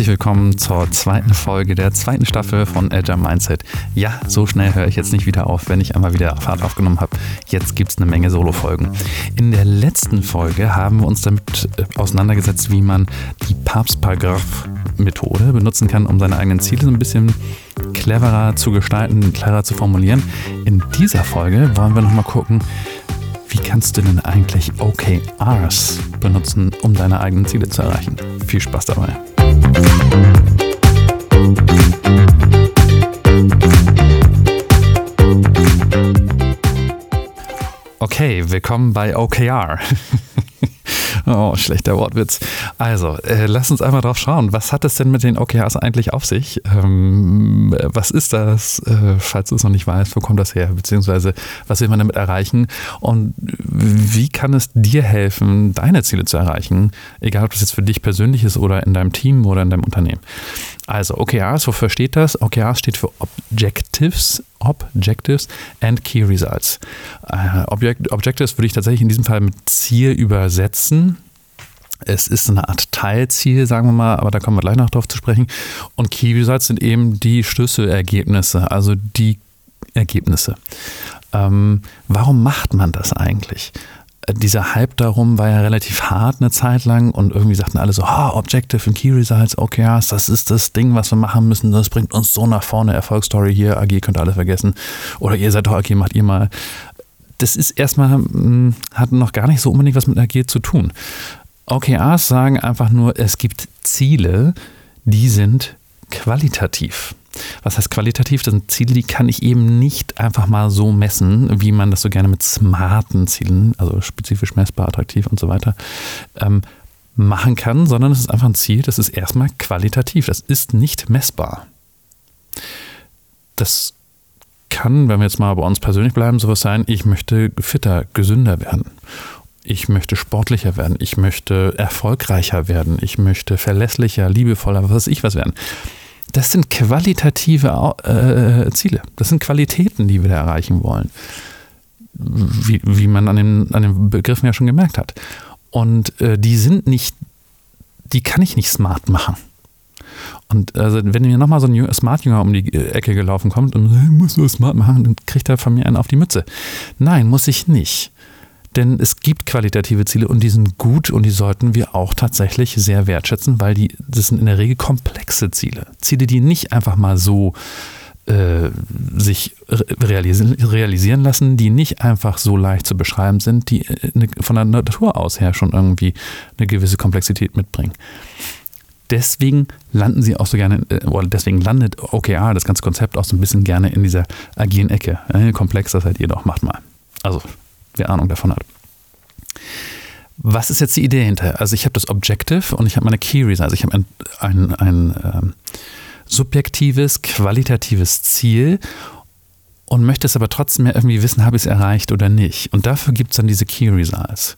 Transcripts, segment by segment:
herzlich willkommen zur zweiten Folge der zweiten Staffel von Agile Mindset. Ja, so schnell höre ich jetzt nicht wieder auf, wenn ich einmal wieder Fahrt aufgenommen habe. Jetzt gibt es eine Menge Solo-Folgen. In der letzten Folge haben wir uns damit äh, auseinandergesetzt, wie man die Papstparagraph-Methode benutzen kann, um seine eigenen Ziele so ein bisschen cleverer zu gestalten, klarer zu formulieren. In dieser Folge wollen wir nochmal gucken, wie kannst du denn eigentlich OKRs benutzen, um deine eigenen Ziele zu erreichen? Viel Spaß dabei. Okay, willkommen bei OKR. Oh, schlechter Wortwitz. Also, äh, lass uns einmal drauf schauen. Was hat es denn mit den OKRs eigentlich auf sich? Ähm, was ist das? Äh, falls du es noch nicht weißt, wo kommt das her? Beziehungsweise, was will man damit erreichen? Und wie kann es dir helfen, deine Ziele zu erreichen? Egal, ob das jetzt für dich persönlich ist oder in deinem Team oder in deinem Unternehmen. Also, OKRs, wofür steht das? OKRs steht für Objectives, Objectives and Key Results. Äh, Object, Objectives würde ich tatsächlich in diesem Fall mit Ziel übersetzen. Es ist eine Art Teilziel, sagen wir mal, aber da kommen wir gleich noch drauf zu sprechen. Und Key Results sind eben die Schlüsselergebnisse, also die Ergebnisse. Ähm, warum macht man das eigentlich? Dieser Hype darum war ja relativ hart eine Zeit lang und irgendwie sagten alle so, ah, Objective und Key Results, OKRs, das ist das Ding, was wir machen müssen, das bringt uns so nach vorne, Erfolgsstory hier, AG könnt ihr alles vergessen oder ihr seid doch AG, macht ihr mal. Das ist erstmal, hm, hat noch gar nicht so unbedingt was mit AG zu tun. OKRs sagen einfach nur, es gibt Ziele, die sind qualitativ. Was heißt qualitativ? Das sind Ziele, die kann ich eben nicht einfach mal so messen, wie man das so gerne mit smarten Zielen, also spezifisch messbar, attraktiv und so weiter, ähm, machen kann, sondern es ist einfach ein Ziel, das ist erstmal qualitativ. Das ist nicht messbar. Das kann, wenn wir jetzt mal bei uns persönlich bleiben, sowas sein, ich möchte fitter, gesünder werden. Ich möchte sportlicher werden. Ich möchte erfolgreicher werden. Ich möchte verlässlicher, liebevoller, was weiß ich was werden das sind qualitative äh, Ziele. Das sind Qualitäten, die wir da erreichen wollen. Wie, wie man an den, an den Begriffen ja schon gemerkt hat. Und äh, die sind nicht, die kann ich nicht smart machen. Und also, wenn mir nochmal so ein Smart-Jünger um die Ecke gelaufen kommt und hey, muss so smart machen, dann kriegt er von mir einen auf die Mütze. Nein, muss ich nicht. Denn es gibt qualitative Ziele und die sind gut und die sollten wir auch tatsächlich sehr wertschätzen, weil die, das sind in der Regel komplexe Ziele. Ziele, die nicht einfach mal so äh, sich realisieren lassen, die nicht einfach so leicht zu beschreiben sind, die äh, von der Natur aus her schon irgendwie eine gewisse Komplexität mitbringen. Deswegen landen sie auch so gerne, äh, oder deswegen landet OKR, das ganze Konzept, auch so ein bisschen gerne in dieser agilen Ecke. Komplex, das seid ihr doch, macht mal. Also wer Ahnung davon hat. Was ist jetzt die Idee hinter? Also ich habe das Objective und ich habe meine Key Reason. Also ich habe ein, ein, ein ähm, subjektives, qualitatives Ziel und möchte es aber trotzdem ja irgendwie wissen, habe ich es erreicht oder nicht. Und dafür gibt es dann diese Key Results.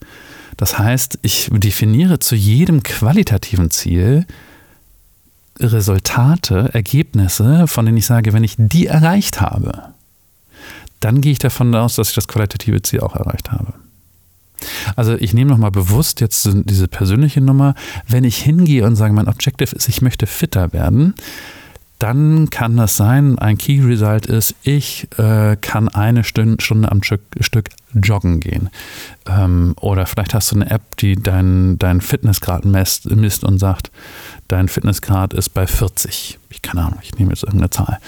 Das heißt, ich definiere zu jedem qualitativen Ziel Resultate, Ergebnisse, von denen ich sage, wenn ich die erreicht habe, dann gehe ich davon aus, dass ich das qualitative Ziel auch erreicht habe. Also ich nehme nochmal bewusst jetzt diese persönliche Nummer. Wenn ich hingehe und sage, mein Objective ist, ich möchte fitter werden, dann kann das sein, ein Key Result ist, ich äh, kann eine Stunde, am Stück, Stück joggen gehen. Ähm, oder vielleicht hast du eine App, die deinen dein Fitnessgrad misst, misst und sagt, dein Fitnessgrad ist bei 40. Ich keine Ahnung, ich nehme jetzt irgendeine Zahl.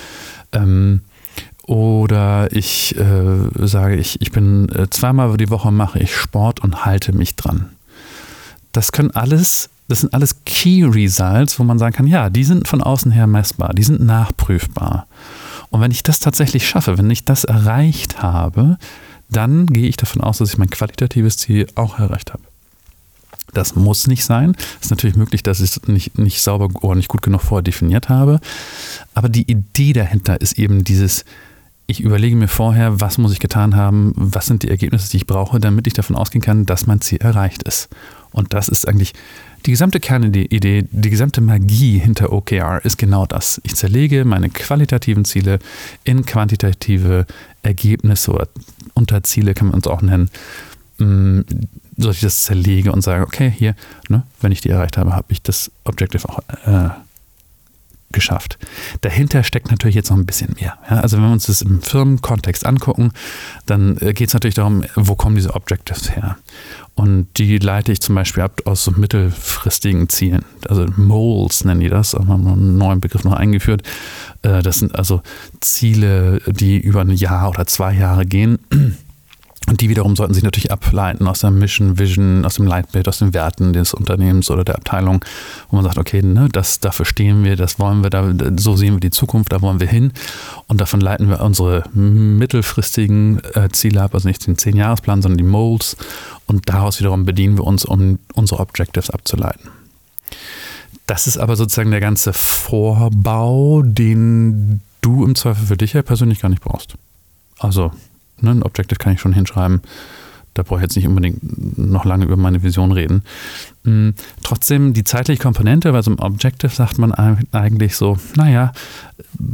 Ähm, oder ich äh, sage, ich, ich bin äh, zweimal die Woche mache ich Sport und halte mich dran. Das können alles, das sind alles Key Results, wo man sagen kann, ja, die sind von außen her messbar, die sind nachprüfbar. Und wenn ich das tatsächlich schaffe, wenn ich das erreicht habe, dann gehe ich davon aus, dass ich mein qualitatives Ziel auch erreicht habe. Das muss nicht sein. Es ist natürlich möglich, dass ich es nicht, nicht sauber oder nicht gut genug vorher definiert habe. Aber die Idee dahinter ist eben dieses, ich überlege mir vorher, was muss ich getan haben, was sind die Ergebnisse, die ich brauche, damit ich davon ausgehen kann, dass mein Ziel erreicht ist. Und das ist eigentlich die gesamte Kernidee, die gesamte Magie hinter OKR ist genau das. Ich zerlege meine qualitativen Ziele in quantitative Ergebnisse oder Unterziele, kann man uns auch nennen, mm, so dass ich das zerlege und sage, okay, hier, ne, wenn ich die erreicht habe, habe ich das Objective auch äh, geschafft. Dahinter steckt natürlich jetzt noch ein bisschen mehr. Ja, also wenn wir uns das im Firmenkontext angucken, dann äh, geht es natürlich darum, wo kommen diese Objectives her? Und die leite ich zum Beispiel ab aus so mittelfristigen Zielen. Also Moles nennen die das, haben wir einen neuen Begriff noch eingeführt. Äh, das sind also Ziele, die über ein Jahr oder zwei Jahre gehen. Und die wiederum sollten sich natürlich ableiten aus der Mission, Vision, aus dem Leitbild, aus den Werten des Unternehmens oder der Abteilung, wo man sagt, okay, ne, das, dafür stehen wir, das wollen wir, da, so sehen wir die Zukunft, da wollen wir hin. Und davon leiten wir unsere mittelfristigen äh, Ziele ab, also nicht den Zehn-Jahresplan, sondern die Molds. Und daraus wiederum bedienen wir uns, um unsere Objectives abzuleiten. Das ist aber sozusagen der ganze Vorbau, den du im Zweifel für dich ja persönlich gar nicht brauchst. Also Ne, ein Objective kann ich schon hinschreiben. Da brauche ich jetzt nicht unbedingt noch lange über meine Vision reden. Hm, trotzdem die zeitliche Komponente, bei so einem Objective sagt man eigentlich so, naja,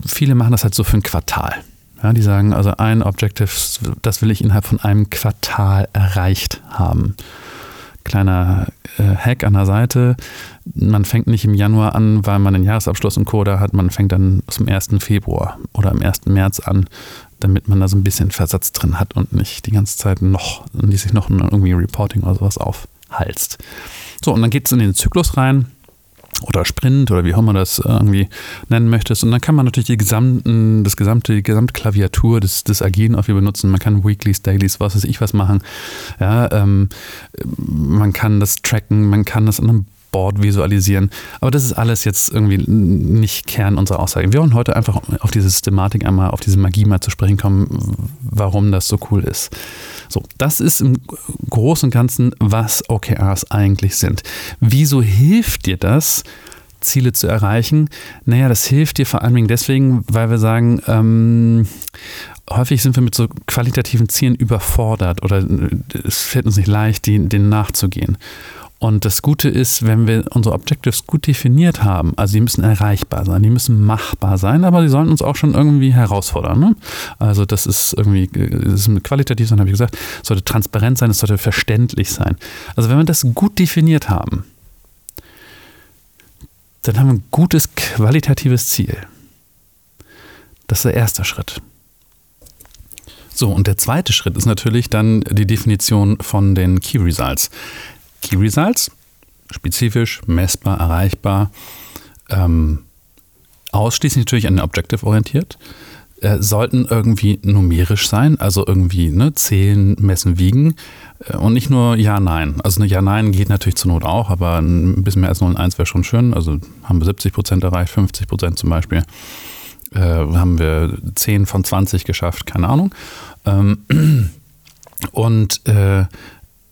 viele machen das halt so für ein Quartal. Ja, die sagen also ein Objective, das will ich innerhalb von einem Quartal erreicht haben. Kleiner äh, Hack an der Seite. Man fängt nicht im Januar an, weil man den Jahresabschluss und Co. hat. Man fängt dann zum 1. Februar oder am 1. März an, damit man da so ein bisschen Versatz drin hat und nicht die ganze Zeit noch, die sich noch irgendwie Reporting oder sowas aufhalst. So, und dann geht es in den Zyklus rein oder Sprint oder wie auch immer das irgendwie nennen möchtest. Und dann kann man natürlich die gesamten, das gesamte, die gesamte Klaviatur des, des Agilen auch wieder benutzen. Man kann Weeklies, Dailies, was weiß ich was machen. Ja, ähm, man kann das tracken, man kann das an einem Board visualisieren. Aber das ist alles jetzt irgendwie nicht Kern unserer Aussage. Wir wollen heute einfach auf diese Systematik einmal, auf diese Magie mal zu sprechen kommen, warum das so cool ist. So, das ist im Großen und Ganzen, was OKRs eigentlich sind. Wieso hilft dir das? Ziele zu erreichen? Naja, das hilft dir vor allen Dingen deswegen, weil wir sagen, ähm, häufig sind wir mit so qualitativen Zielen überfordert oder es fällt uns nicht leicht, denen nachzugehen. Und das Gute ist, wenn wir unsere Objectives gut definiert haben, also die müssen erreichbar sein, die müssen machbar sein, aber die sollen uns auch schon irgendwie herausfordern. Ne? Also das ist irgendwie, das ist qualitativ sein, habe ich gesagt, sollte transparent sein, es sollte verständlich sein. Also wenn wir das gut definiert haben, dann haben wir ein gutes qualitatives Ziel. Das ist der erste Schritt. So, und der zweite Schritt ist natürlich dann die Definition von den Key Results. Key Results, spezifisch, messbar, erreichbar, ähm, ausschließlich natürlich an den Objective orientiert, äh, sollten irgendwie numerisch sein, also irgendwie ne, zählen, messen, wiegen äh, und nicht nur Ja, Nein. Also eine Ja, Nein geht natürlich zur Not auch, aber ein bisschen mehr als 0 und 1 wäre schon schön. Also haben wir 70 Prozent erreicht, 50 Prozent zum Beispiel. Äh, haben wir 10 von 20 geschafft, keine Ahnung. Ähm, und äh,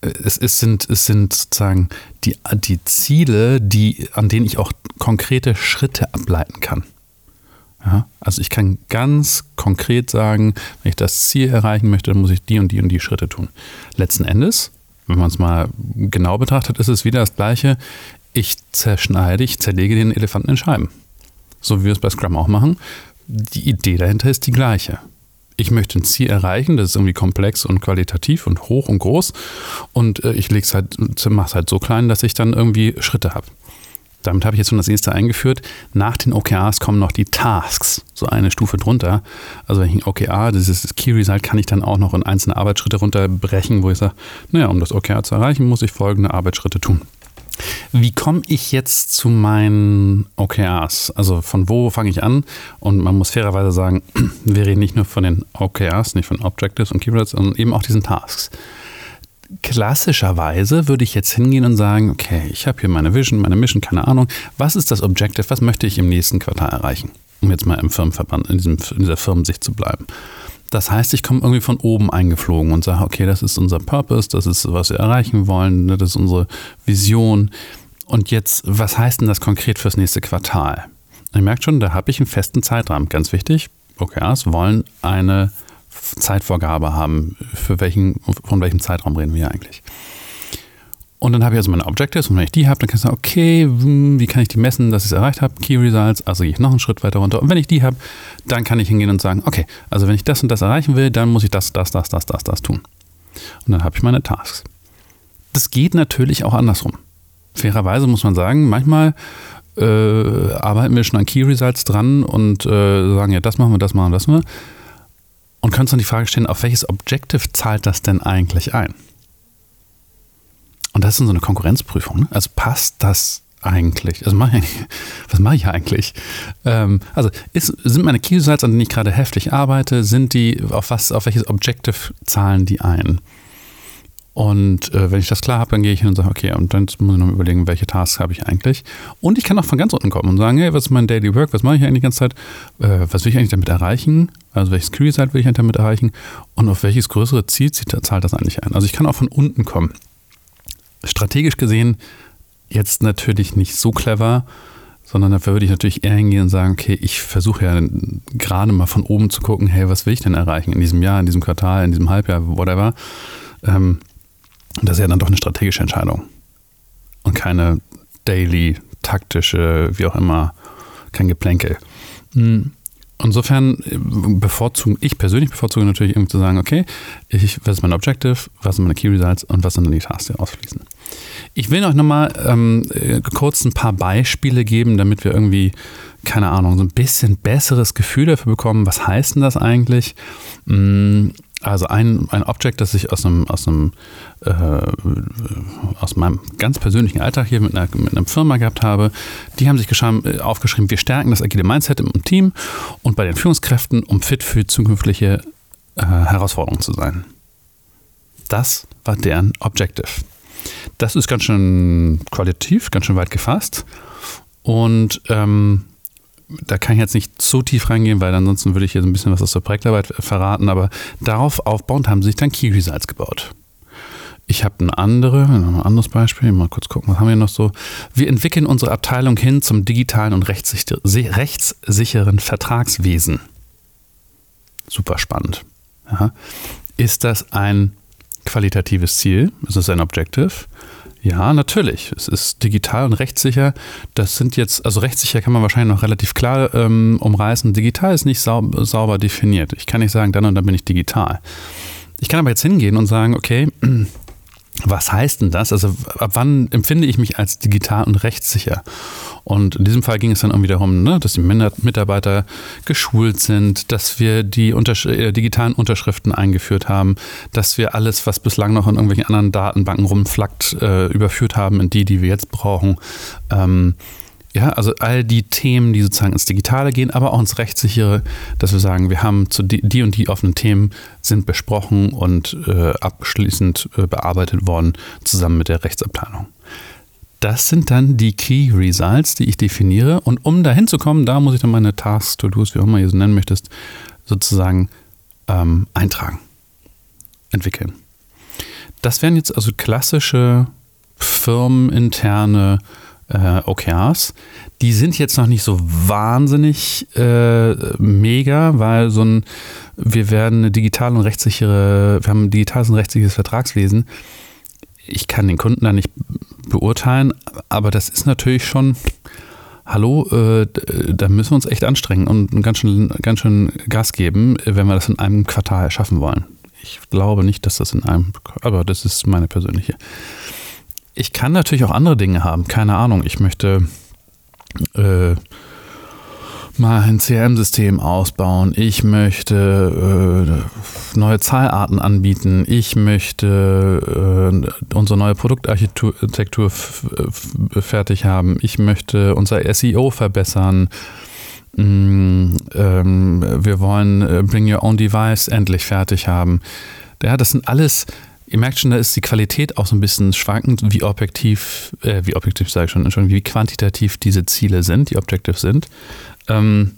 es, es, sind, es sind sozusagen die, die Ziele, die, an denen ich auch konkrete Schritte ableiten kann. Ja, also ich kann ganz konkret sagen, wenn ich das Ziel erreichen möchte, dann muss ich die und die und die Schritte tun. Letzten Endes, wenn man es mal genau betrachtet, ist es wieder das Gleiche. Ich zerschneide, ich zerlege den Elefanten in Scheiben. So wie wir es bei Scrum auch machen. Die Idee dahinter ist die gleiche ich möchte ein Ziel erreichen, das ist irgendwie komplex und qualitativ und hoch und groß. Und äh, ich leg's halt, mache es halt so klein, dass ich dann irgendwie Schritte habe. Damit habe ich jetzt schon das erste eingeführt. Nach den OKRs kommen noch die Tasks, so eine Stufe drunter. Also wenn ich ein OKR, das Key Result, kann ich dann auch noch in einzelne Arbeitsschritte runterbrechen, wo ich sage, naja, um das OKR zu erreichen, muss ich folgende Arbeitsschritte tun. Wie komme ich jetzt zu meinen OKRs? Also von wo fange ich an? Und man muss fairerweise sagen, wir reden nicht nur von den OKRs, nicht von Objectives und Keywords, sondern eben auch diesen Tasks. Klassischerweise würde ich jetzt hingehen und sagen, okay, ich habe hier meine Vision, meine Mission, keine Ahnung. Was ist das Objective? Was möchte ich im nächsten Quartal erreichen? Um jetzt mal im Firmenverband, in, diesem, in dieser Firmensicht zu bleiben. Das heißt, ich komme irgendwie von oben eingeflogen und sage, okay, das ist unser Purpose, das ist, was wir erreichen wollen, ne, das ist unsere Vision. Und jetzt, was heißt denn das konkret fürs nächste Quartal? Ihr merkt schon, da habe ich einen festen Zeitrahmen. Ganz wichtig, OKRs wollen eine Zeitvorgabe haben. Für welchen, von welchem Zeitraum reden wir eigentlich? Und dann habe ich also meine Objectives und wenn ich die habe, dann kann ich sagen, okay, hm, wie kann ich die messen, dass ich es erreicht habe? Key Results, also gehe ich noch einen Schritt weiter runter. Und wenn ich die habe, dann kann ich hingehen und sagen, okay, also wenn ich das und das erreichen will, dann muss ich das, das, das, das, das, das tun. Und dann habe ich meine Tasks. Das geht natürlich auch andersrum. Fairerweise muss man sagen, manchmal äh, arbeiten wir schon an Key Results dran und äh, sagen, ja, das machen wir, das machen wir, das machen wir. Und können uns dann die Frage stellen, auf welches Objective zahlt das denn eigentlich ein? Und das ist so eine Konkurrenzprüfung. Ne? Also passt das eigentlich? Also mach ich, was mache ich eigentlich? Ähm, also ist, sind meine Key Results, an denen ich gerade heftig arbeite, sind die, auf was, auf welches Objective zahlen die ein? Und äh, wenn ich das klar habe, dann gehe ich hin und sage, okay, und dann muss ich noch überlegen, welche Tasks habe ich eigentlich. Und ich kann auch von ganz unten kommen und sagen, hey, was ist mein Daily Work, was mache ich eigentlich die ganze Zeit, äh, was will ich eigentlich damit erreichen, also welches Key Result will ich damit erreichen und auf welches größere Ziel zahlt das eigentlich ein. Also ich kann auch von unten kommen. Strategisch gesehen jetzt natürlich nicht so clever, sondern dafür würde ich natürlich eher hingehen und sagen, okay, ich versuche ja gerade mal von oben zu gucken, hey, was will ich denn erreichen in diesem Jahr, in diesem Quartal, in diesem Halbjahr, whatever. Ähm, das ist ja dann doch eine strategische Entscheidung und keine daily, taktische, wie auch immer, kein Geplänkel. Hm. Insofern äh, bevorzuge ich persönlich bevorzuge natürlich irgendwie zu sagen, okay, ich, was ist mein Objective, was sind meine Key Results und was sind dann die Tasks, die ausfließen. Ich will euch nochmal ähm, äh, kurz ein paar Beispiele geben, damit wir irgendwie, keine Ahnung, so ein bisschen besseres Gefühl dafür bekommen, was heißt denn das eigentlich? Hm, also ein, ein Object, das ich aus einem, aus einem äh, aus meinem ganz persönlichen Alltag hier mit einer, mit einer Firma gehabt habe, die haben sich äh, aufgeschrieben, wir stärken das agile Mindset im Team und bei den Führungskräften, um fit für zukünftige äh, Herausforderungen zu sein. Das war deren Objective. Das ist ganz schön qualitativ, ganz schön weit gefasst. Und ähm, da kann ich jetzt nicht so tief reingehen, weil ansonsten würde ich hier so ein bisschen was aus der Projektarbeit verraten, aber darauf aufbauend haben sie sich dann Results gebaut. Ich habe eine andere, ein anderes Beispiel, mal kurz gucken, was haben wir noch so. Wir entwickeln unsere Abteilung hin zum digitalen und rechtssicheren Vertragswesen. Super spannend. Ja. Ist das ein qualitatives Ziel? Ist das ein Objective? Ja, natürlich. Es ist digital und rechtssicher. Das sind jetzt, also rechtssicher kann man wahrscheinlich noch relativ klar ähm, umreißen. Digital ist nicht saub, sauber definiert. Ich kann nicht sagen, dann und dann bin ich digital. Ich kann aber jetzt hingehen und sagen, okay, was heißt denn das? Also ab wann empfinde ich mich als digital und rechtssicher? Und in diesem Fall ging es dann irgendwie darum, ne, dass die Mitarbeiter geschult sind, dass wir die Untersch äh, digitalen Unterschriften eingeführt haben, dass wir alles, was bislang noch in irgendwelchen anderen Datenbanken rumflackt, äh, überführt haben in die, die wir jetzt brauchen. Ähm, ja, also all die Themen, die sozusagen ins Digitale gehen, aber auch ins Rechtssichere, dass wir sagen, wir haben zu die, die und die offenen Themen sind besprochen und äh, abschließend äh, bearbeitet worden, zusammen mit der Rechtsabteilung. Das sind dann die Key Results, die ich definiere. Und um dahin zu kommen, da muss ich dann meine Tasks, To-Dos, wie auch immer ihr so nennen möchtest, sozusagen ähm, eintragen, entwickeln. Das wären jetzt also klassische firmeninterne äh, OKRs. Die sind jetzt noch nicht so wahnsinnig äh, mega, weil so ein, wir werden eine digitale und rechtssichere, wir haben ein digitales und rechtssicheres Vertragswesen. Ich kann den Kunden da nicht beurteilen, aber das ist natürlich schon, hallo, äh, da müssen wir uns echt anstrengen und ganz schön, ganz schön Gas geben, wenn wir das in einem Quartal schaffen wollen. Ich glaube nicht, dass das in einem, aber das ist meine persönliche ich kann natürlich auch andere Dinge haben. Keine Ahnung. Ich möchte äh, mal ein CRM-System ausbauen. Ich möchte äh, neue Zahlarten anbieten. Ich möchte äh, unsere neue Produktarchitektur fertig haben. Ich möchte unser SEO verbessern. Mm, ähm, wir wollen äh, Bring Your Own Device endlich fertig haben. Ja, das sind alles Ihr merkt schon, da ist die Qualität auch so ein bisschen schwankend, wie objektiv, äh, wie objektiv sage ich schon, Entschuldigung, wie quantitativ diese Ziele sind, die Objective sind. Ähm,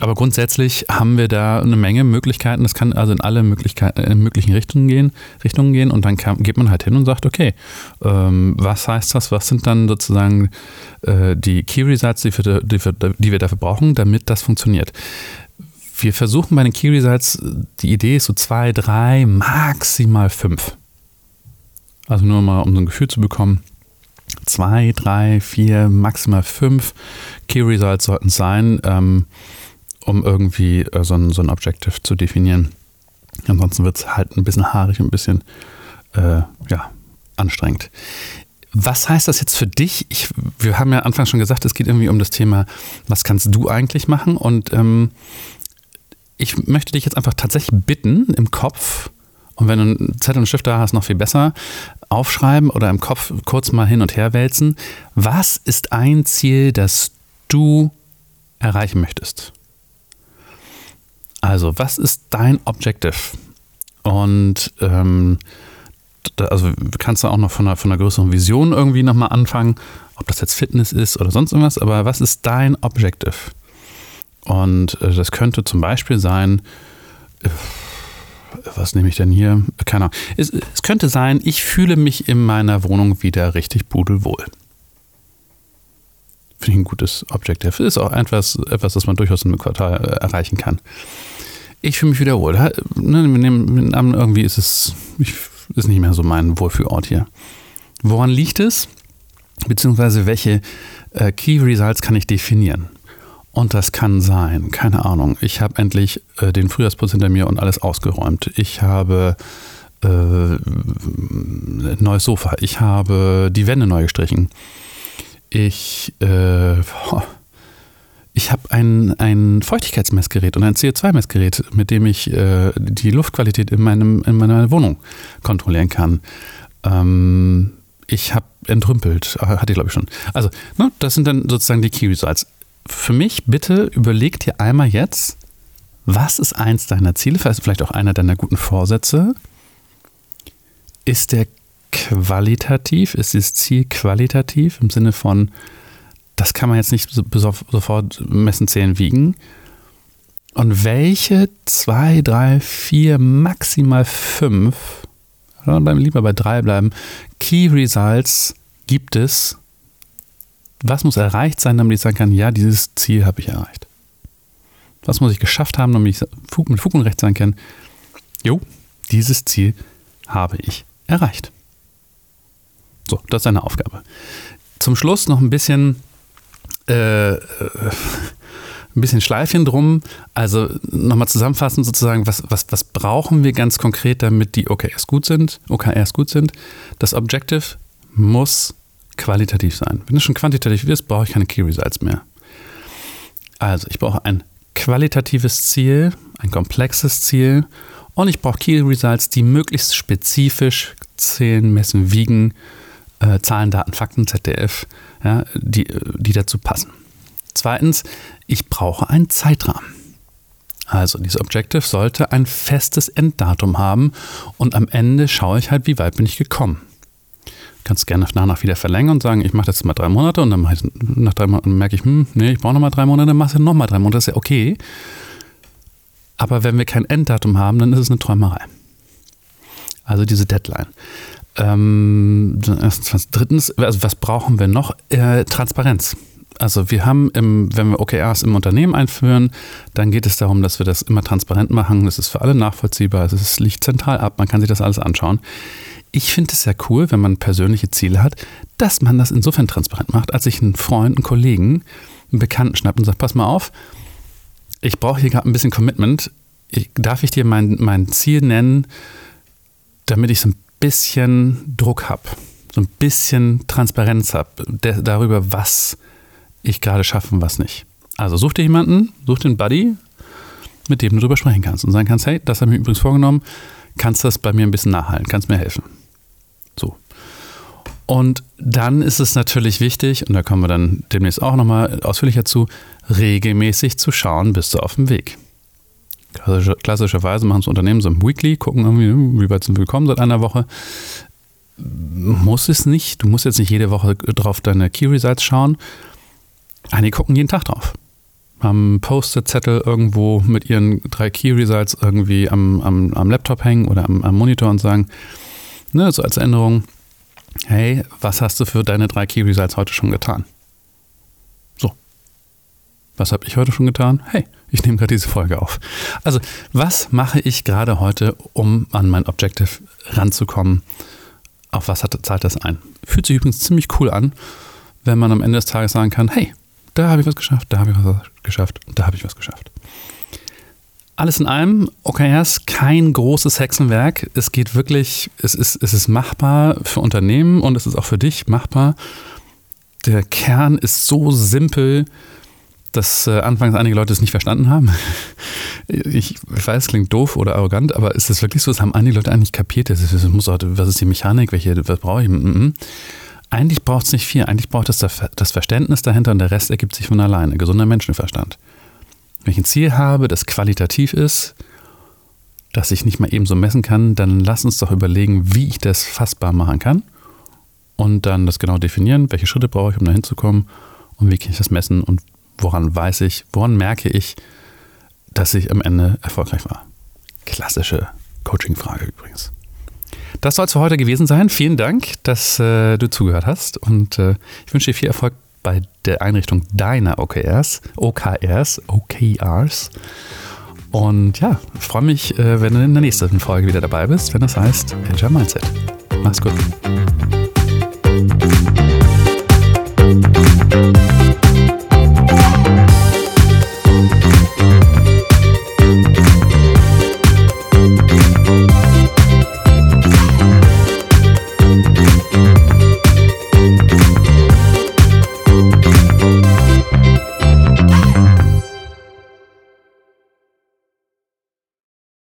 aber grundsätzlich haben wir da eine Menge Möglichkeiten. Das kann also in alle in möglichen Richtungen gehen, Richtungen gehen und dann kann, geht man halt hin und sagt, okay, ähm, was heißt das? Was sind dann sozusagen äh, die Key Results, die wir, die, wir, die wir dafür brauchen, damit das funktioniert? Wir versuchen bei den Key Results, die Idee ist so zwei, drei, maximal fünf. Also nur mal, um so ein Gefühl zu bekommen. Zwei, drei, vier, maximal fünf Key Results sollten es sein, ähm, um irgendwie äh, so, ein, so ein Objective zu definieren. Ansonsten wird es halt ein bisschen haarig, ein bisschen äh, ja, anstrengend. Was heißt das jetzt für dich? Ich, wir haben ja anfangs schon gesagt, es geht irgendwie um das Thema, was kannst du eigentlich machen? Und ähm, ich möchte dich jetzt einfach tatsächlich bitten, im Kopf, und wenn du einen Zettel und Stift da hast, noch viel besser, aufschreiben oder im Kopf kurz mal hin und her wälzen. Was ist ein Ziel, das du erreichen möchtest? Also, was ist dein Objective? Und ähm, also kannst du auch noch von einer, von einer größeren Vision irgendwie nochmal anfangen, ob das jetzt Fitness ist oder sonst irgendwas, aber was ist dein Objective? Und äh, das könnte zum Beispiel sein, äh, was nehme ich denn hier? Keine Ahnung. Es, es, könnte sein, ich fühle mich in meiner Wohnung wieder richtig pudelwohl. Finde ich ein gutes Objective. Ist auch etwas, etwas das man durchaus einem Quartal äh, erreichen kann. Ich fühle mich wieder wohl. Ne, wir nehmen irgendwie ist es, ich, ist nicht mehr so mein Wohlfühlort hier. Woran liegt es? Beziehungsweise welche äh, Key Results kann ich definieren? Und das kann sein, keine Ahnung. Ich habe endlich äh, den Frühjahrsputz hinter mir und alles ausgeräumt. Ich habe äh, neues Sofa. Ich habe die Wände neu gestrichen. Ich, äh, ich habe ein, ein Feuchtigkeitsmessgerät und ein CO2-Messgerät, mit dem ich äh, die Luftqualität in, meinem, in meiner Wohnung kontrollieren kann. Ähm, ich habe entrümpelt, hatte ich glaube ich schon. Also, ne, das sind dann sozusagen die Key Results für mich bitte überleg dir einmal jetzt, was ist eins deiner Ziele, vielleicht auch einer deiner guten Vorsätze? Ist der qualitativ? Ist das Ziel qualitativ im Sinne von, das kann man jetzt nicht sofort messen, zählen, wiegen? Und welche zwei, drei, vier, maximal fünf, lieber bei drei bleiben, Key Results gibt es, was muss erreicht sein, damit ich sagen kann, ja, dieses Ziel habe ich erreicht? Was muss ich geschafft haben, damit ich mit Fug und Recht sagen kann, jo, dieses Ziel habe ich erreicht. So, das ist eine Aufgabe. Zum Schluss noch ein bisschen, äh, äh ein bisschen Schleifchen drum. Also nochmal zusammenfassend sozusagen, was, was, was brauchen wir ganz konkret, damit die OKRs gut sind? OKRs gut sind. Das Objective muss qualitativ sein. Wenn es schon quantitativ ist, brauche ich keine Key Results mehr. Also ich brauche ein qualitatives Ziel, ein komplexes Ziel und ich brauche Key Results, die möglichst spezifisch zählen, messen, wiegen, äh, Zahlen, Daten, Fakten, ZDF, ja, die, die dazu passen. Zweitens, ich brauche einen Zeitrahmen. Also dieses Objective sollte ein festes Enddatum haben und am Ende schaue ich halt, wie weit bin ich gekommen kannst gerne nach nach wieder verlängern und sagen, ich mache das mal drei Monate und dann nach drei Monaten merke ich, hm, nee, ich brauche noch mal drei Monate, dann machst du noch mal drei Monate, das ist ja okay. Aber wenn wir kein Enddatum haben, dann ist es eine Träumerei. Also diese Deadline. Ähm, drittens, also was brauchen wir noch? Äh, Transparenz. Also wir haben, im, wenn wir OKRs im Unternehmen einführen, dann geht es darum, dass wir das immer transparent machen. Das ist für alle nachvollziehbar. Es liegt zentral ab. Man kann sich das alles anschauen ich finde es ja cool, wenn man persönliche Ziele hat, dass man das insofern transparent macht, als ich einen Freund, einen Kollegen, einen Bekannten schnappt und sagt, pass mal auf, ich brauche hier gerade ein bisschen Commitment. Ich, darf ich dir mein, mein Ziel nennen, damit ich so ein bisschen Druck habe, so ein bisschen Transparenz habe darüber, was ich gerade schaffe und was nicht. Also such dir jemanden, such den Buddy, mit dem du darüber sprechen kannst und sagen kannst, hey, das habe ich mir übrigens vorgenommen, kannst du das bei mir ein bisschen nachhalten, kannst mir helfen. So. Und dann ist es natürlich wichtig, und da kommen wir dann demnächst auch nochmal ausführlicher zu, regelmäßig zu schauen, bist du auf dem Weg. Klassischerweise machen es Unternehmen so ein Weekly, gucken irgendwie, wie weit sind wir gekommen seit einer Woche. Muss es nicht, du musst jetzt nicht jede Woche drauf deine Key Results schauen. Einige gucken jeden Tag drauf. Haben Post-it-Zettel irgendwo mit ihren drei Key Results irgendwie am, am, am Laptop hängen oder am, am Monitor und sagen, Ne, so als Erinnerung, hey, was hast du für deine drei Key Results heute schon getan? So. Was habe ich heute schon getan? Hey, ich nehme gerade diese Folge auf. Also, was mache ich gerade heute, um an mein Objective ranzukommen? Auf was hat, zahlt das ein? Fühlt sich übrigens ziemlich cool an, wenn man am Ende des Tages sagen kann, hey, da habe ich was geschafft, da habe ich was geschafft, da habe ich was geschafft. alles in allem, OKRs, kein großes Hexenwerk. Es geht wirklich, es ist, es ist machbar für Unternehmen und es ist auch für dich machbar. Der Kern ist so simpel, dass äh, anfangs einige Leute es nicht verstanden haben. Ich, ich weiß, klingt doof oder arrogant, aber ist es wirklich so? Es haben einige Leute eigentlich kapiert. Das ist, das muss was ist die Mechanik? Welche, was brauche ich? Mm -mm. Eigentlich braucht es nicht viel. Eigentlich braucht es das Verständnis dahinter und der Rest ergibt sich von alleine. Gesunder Menschenverstand. Wenn ich ein Ziel habe, das qualitativ ist, das ich nicht mal eben so messen kann, dann lass uns doch überlegen, wie ich das fassbar machen kann. Und dann das genau definieren, welche Schritte brauche ich, um da hinzukommen und wie kann ich das messen und woran weiß ich, woran merke ich, dass ich am Ende erfolgreich war. Klassische Coaching-Frage übrigens. Das soll es für heute gewesen sein. Vielen Dank, dass äh, du zugehört hast und äh, ich wünsche dir viel Erfolg bei der Einrichtung deiner OKRs, OKRs, OKRs. Und ja, ich freue mich, äh, wenn du in der nächsten Folge wieder dabei bist, wenn das heißt Agile Mindset. Mach's gut.